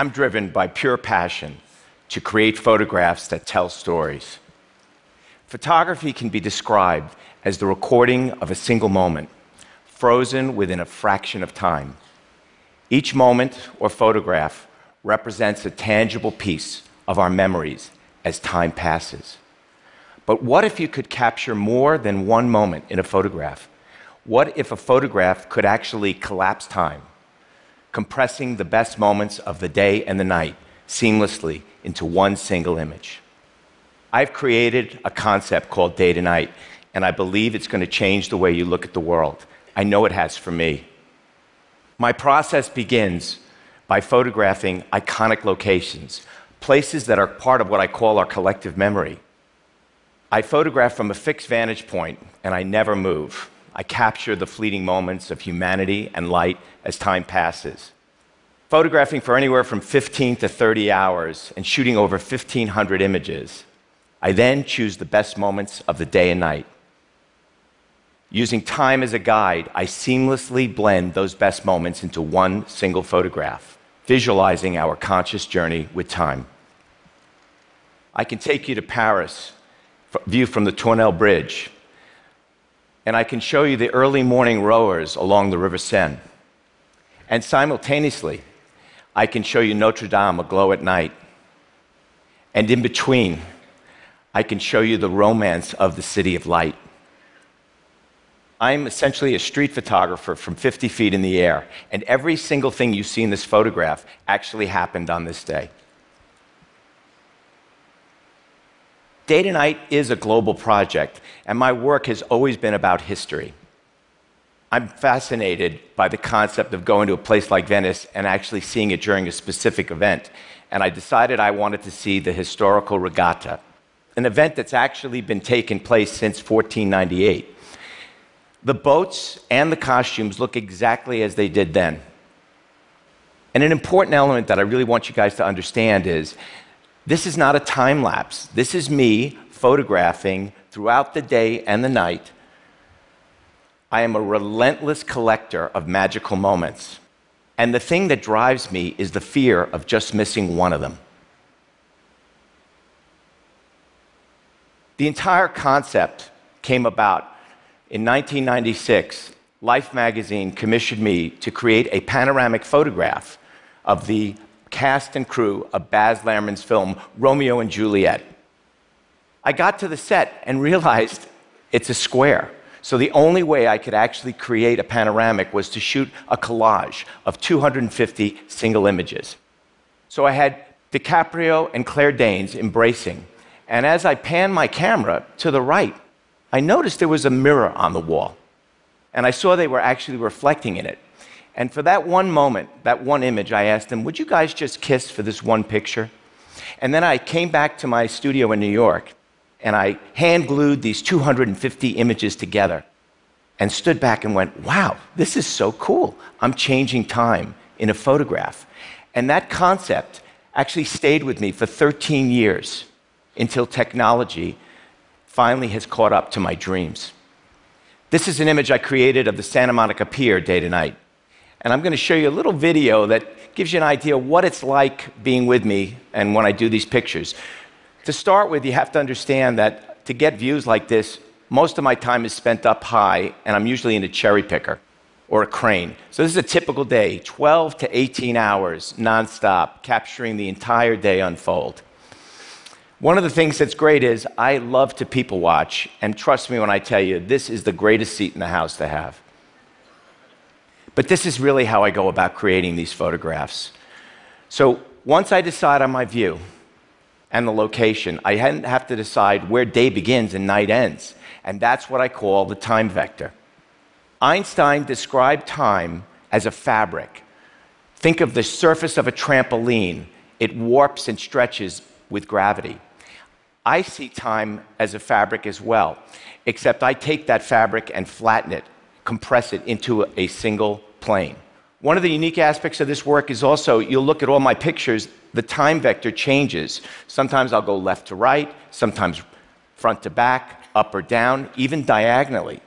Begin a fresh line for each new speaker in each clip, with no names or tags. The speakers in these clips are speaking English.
I'm driven by pure passion to create photographs that tell stories. Photography can be described as the recording of a single moment, frozen within a fraction of time. Each moment or photograph represents a tangible piece of our memories as time passes. But what if you could capture more than one moment in a photograph? What if a photograph could actually collapse time, compressing the best moments of the day and the night seamlessly into one single image? I've created a concept called day to night, and I believe it's going to change the way you look at the world. I know it has for me. My process begins by photographing iconic locations, places that are part of what I call our collective memory. I photograph from a fixed vantage point, and I never move. I capture the fleeting moments of humanity and light as time passes. Photographing for anywhere from 15 to 30 hours and shooting over 1,500 images, I then choose the best moments of the day and night. Using time as a guide, I seamlessly blend those best moments into one single photograph, visualizing our conscious journey with time. I can take you to Paris view from the Tournelle Bridge. And I can show you the early morning rowers along the River Seine. And simultaneously, I can show you Notre Dame aglow at night. And in between, I can show you the romance of the City of Light. I'm essentially a street photographer from 50 feet in the air, and every single thing you see in this photograph actually happened on this day. Day to Night is a global project, and my work has always been about history. I'm fascinated by the concept of going to a place like Venice and actually seeing it during a specific event. And I decided I wanted to see the historical regatta, an event that's actually been taking place since 1498. The boats and the costumes look exactly as they did then. And an important element that I really want you guys to understand is this is not a time lapse. This is me photographing throughout the day and the night. I am a relentless collector of magical moments. And the thing that drives me is the fear of just missing one of them. The entire concept came about in 1996. Life magazine commissioned me to create a panoramic photograph of the cast and crew of Baz Luhrmann's film, Romeo and Juliet. I got to the set and realized it's a square. So the only way I could actually create a panoramic was to shoot a collage of 250 single images. So I had DiCaprio and Claire Danes embracing. And as I panned my camera to the right, I noticed there was a mirror on the wall. And I saw they were actually reflecting in it. And for that one moment, that one image, I asked them, Would you guys just kiss for this one picture? And then I came back to my studio in New York and I hand glued these 250 images together and stood back and went, Wow, this is so cool. I'm changing time in a photograph. And that concept actually stayed with me for 13 years until technology finally has caught up to my dreams. This is an image I created of the Santa Monica Pier day to night. And I'm going to show you a little video that gives you an idea what it's like being with me and when I do these pictures. To start with, you have to understand that to get views like this, most of my time is spent up high, and I'm usually in a cherry picker or a crane. So this is a typical day 12 to 18 hours nonstop, capturing the entire day unfold. One of the things that's great is I love to people watch, and trust me when I tell you, this is the greatest seat in the house to have. But this is really how I go about creating these photographs. So once I decide on my view and the location, I have to decide where day begins and night ends. And that's what I call the time vector. Einstein described time as a fabric. Think of the surface of a trampoline, it warps and stretches with gravity. I see time as a fabric as well, except I take that fabric and flatten it compress it into a single plane. One of the unique aspects of this work is also you'll look at all my pictures, the time vector changes. Sometimes I'll go left to right, sometimes front to back, up or down, even diagonally.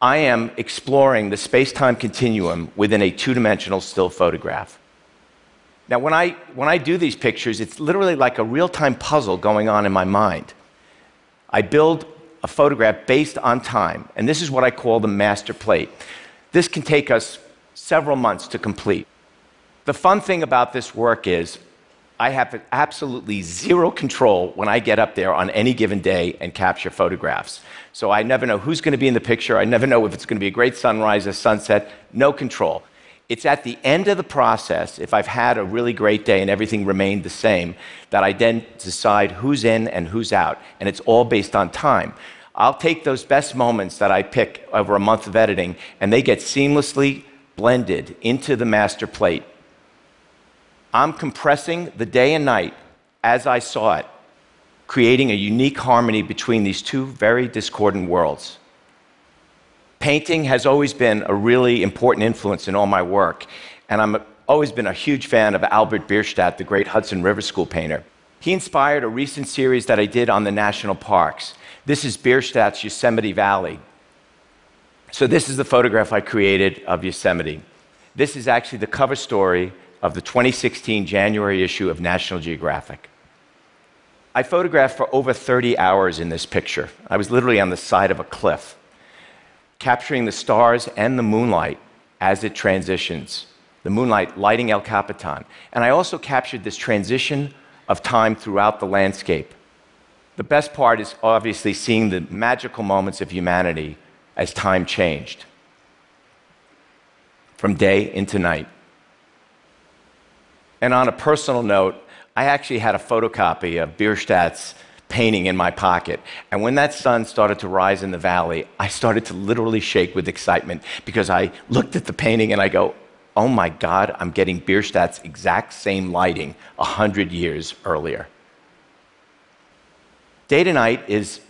I am exploring the space time continuum within a two dimensional still photograph. Now, when I, when I do these pictures, it's literally like a real time puzzle going on in my mind. I build a photograph based on time, and this is what I call the master plate. This can take us several months to complete. The fun thing about this work is I have absolutely zero control when I get up there on any given day and capture photographs. So I never know who's going to be in the picture. I never know if it's going to be a great sunrise or sunset. No control. It's at the end of the process, if I've had a really great day and everything remained the same, that I then decide who's in and who's out. And it's all based on time. I'll take those best moments that I pick over a month of editing, and they get seamlessly blended into the master plate. I'm compressing the day and night as I saw it, creating a unique harmony between these two very discordant worlds. Painting has always been a really important influence in all my work, and I've always been a huge fan of Albert Bierstadt, the great Hudson River School painter. He inspired a recent series that I did on the national parks. This is Bierstadt's Yosemite Valley. So, this is the photograph I created of Yosemite. This is actually the cover story of the 2016 January issue of National Geographic. I photographed for over 30 hours in this picture. I was literally on the side of a cliff capturing the stars and the moonlight as it transitions, the moonlight lighting El Capitan. And I also captured this transition of time throughout the landscape. The best part is obviously seeing the magical moments of humanity as time changed from day into night. And on a personal note, I actually had a photocopy of Bierstadt's painting in my pocket. And when that sun started to rise in the valley, I started to literally shake with excitement because I looked at the painting and I go, oh my God, I'm getting Bierstadt's exact same lighting 100 years earlier. Day to Night is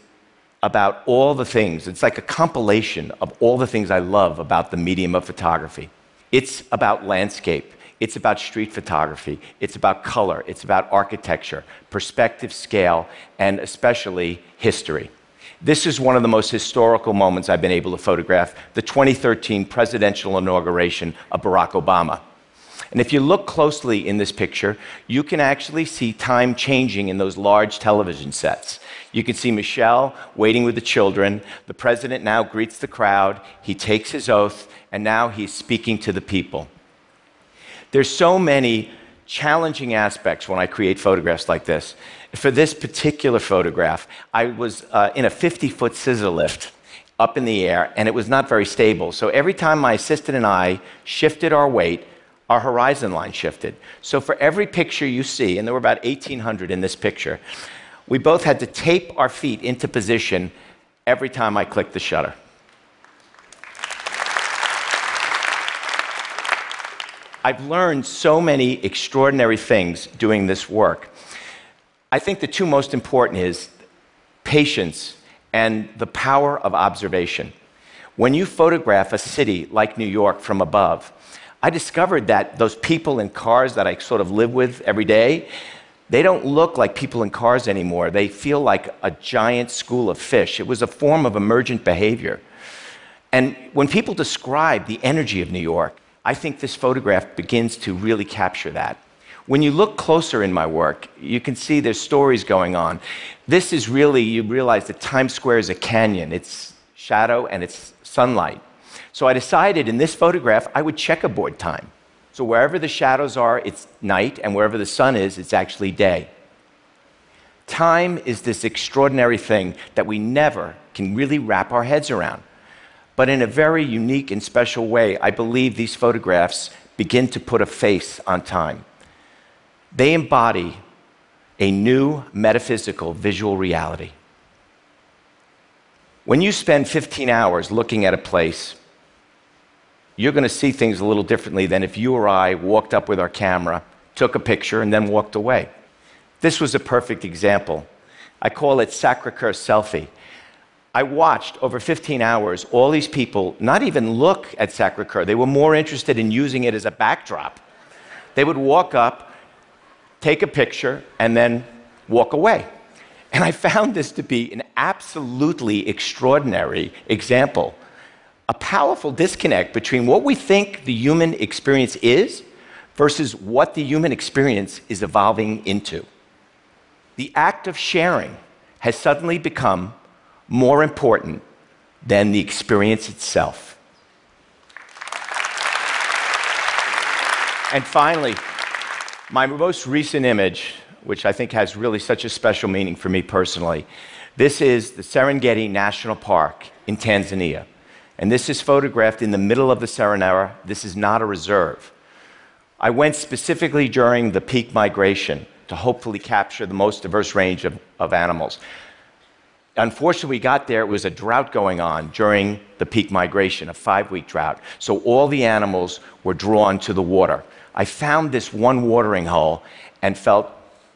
about all the things. It's like a compilation of all the things I love about the medium of photography. It's about landscape. It's about street photography, it's about color, it's about architecture, perspective, scale, and especially history. This is one of the most historical moments I've been able to photograph the 2013 presidential inauguration of Barack Obama. And if you look closely in this picture, you can actually see time changing in those large television sets. You can see Michelle waiting with the children. The president now greets the crowd. He takes his oath, and now he's speaking to the people. There's so many challenging aspects when I create photographs like this. For this particular photograph, I was uh, in a 50 foot scissor lift up in the air, and it was not very stable. So every time my assistant and I shifted our weight, our horizon line shifted. So for every picture you see, and there were about 1,800 in this picture, we both had to tape our feet into position every time I clicked the shutter. I've learned so many extraordinary things doing this work. I think the two most important is patience and the power of observation. When you photograph a city like New York from above, I discovered that those people in cars that I sort of live with every day, they don't look like people in cars anymore. They feel like a giant school of fish. It was a form of emergent behavior. And when people describe the energy of New York, I think this photograph begins to really capture that. When you look closer in my work, you can see there's stories going on. This is really, you realize that Times Square is a canyon. It's shadow and it's sunlight. So I decided in this photograph, I would checkerboard time. So wherever the shadows are, it's night, and wherever the sun is, it's actually day. Time is this extraordinary thing that we never can really wrap our heads around. But in a very unique and special way, I believe these photographs begin to put a face on time. They embody a new metaphysical visual reality. When you spend 15 hours looking at a place, you're going to see things a little differently than if you or I walked up with our camera, took a picture, and then walked away. This was a perfect example. I call it Sacre Coeur selfie. I watched over 15 hours all these people not even look at Sacre Coeur. They were more interested in using it as a backdrop. They would walk up, take a picture, and then walk away. And I found this to be an absolutely extraordinary example, a powerful disconnect between what we think the human experience is versus what the human experience is evolving into. The act of sharing has suddenly become more important than the experience itself. And finally, my most recent image, which I think has really such a special meaning for me personally, this is the Serengeti National Park in Tanzania. And this is photographed in the middle of the Serengeti. This is not a reserve. I went specifically during the peak migration to hopefully capture the most diverse range of, of animals. Unfortunately, we got there, it was a drought going on during the peak migration, a five week drought. So all the animals were drawn to the water. I found this one watering hole and felt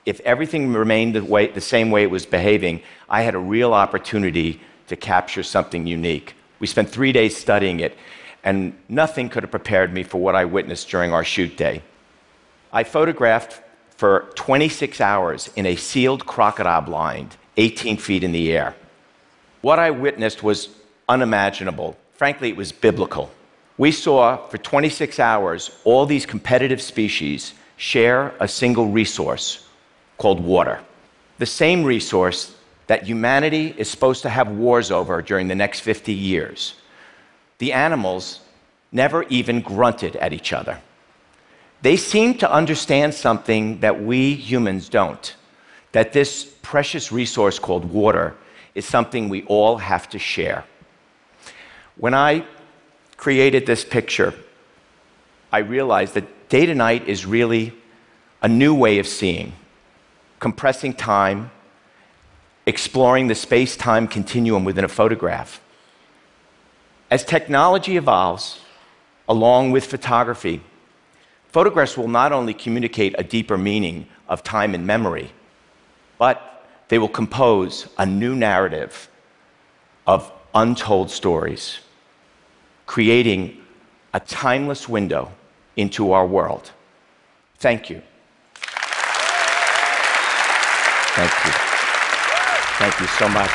if everything remained the, way, the same way it was behaving, I had a real opportunity to capture something unique. We spent three days studying it, and nothing could have prepared me for what I witnessed during our shoot day. I photographed for 26 hours in a sealed crocodile blind 18 feet in the air. What I witnessed was unimaginable. Frankly, it was biblical. We saw for 26 hours all these competitive species share a single resource called water. The same resource that humanity is supposed to have wars over during the next 50 years. The animals never even grunted at each other. They seem to understand something that we humans don't that this precious resource called water is something we all have to share. When I created this picture, I realized that day to night is really a new way of seeing, compressing time, exploring the space time continuum within a photograph. As technology evolves, along with photography, photographs will not only communicate a deeper meaning of time and memory, but they will compose a new narrative of untold stories, creating a timeless window into our world. Thank you. Thank you. Thank you so much.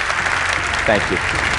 Thank you.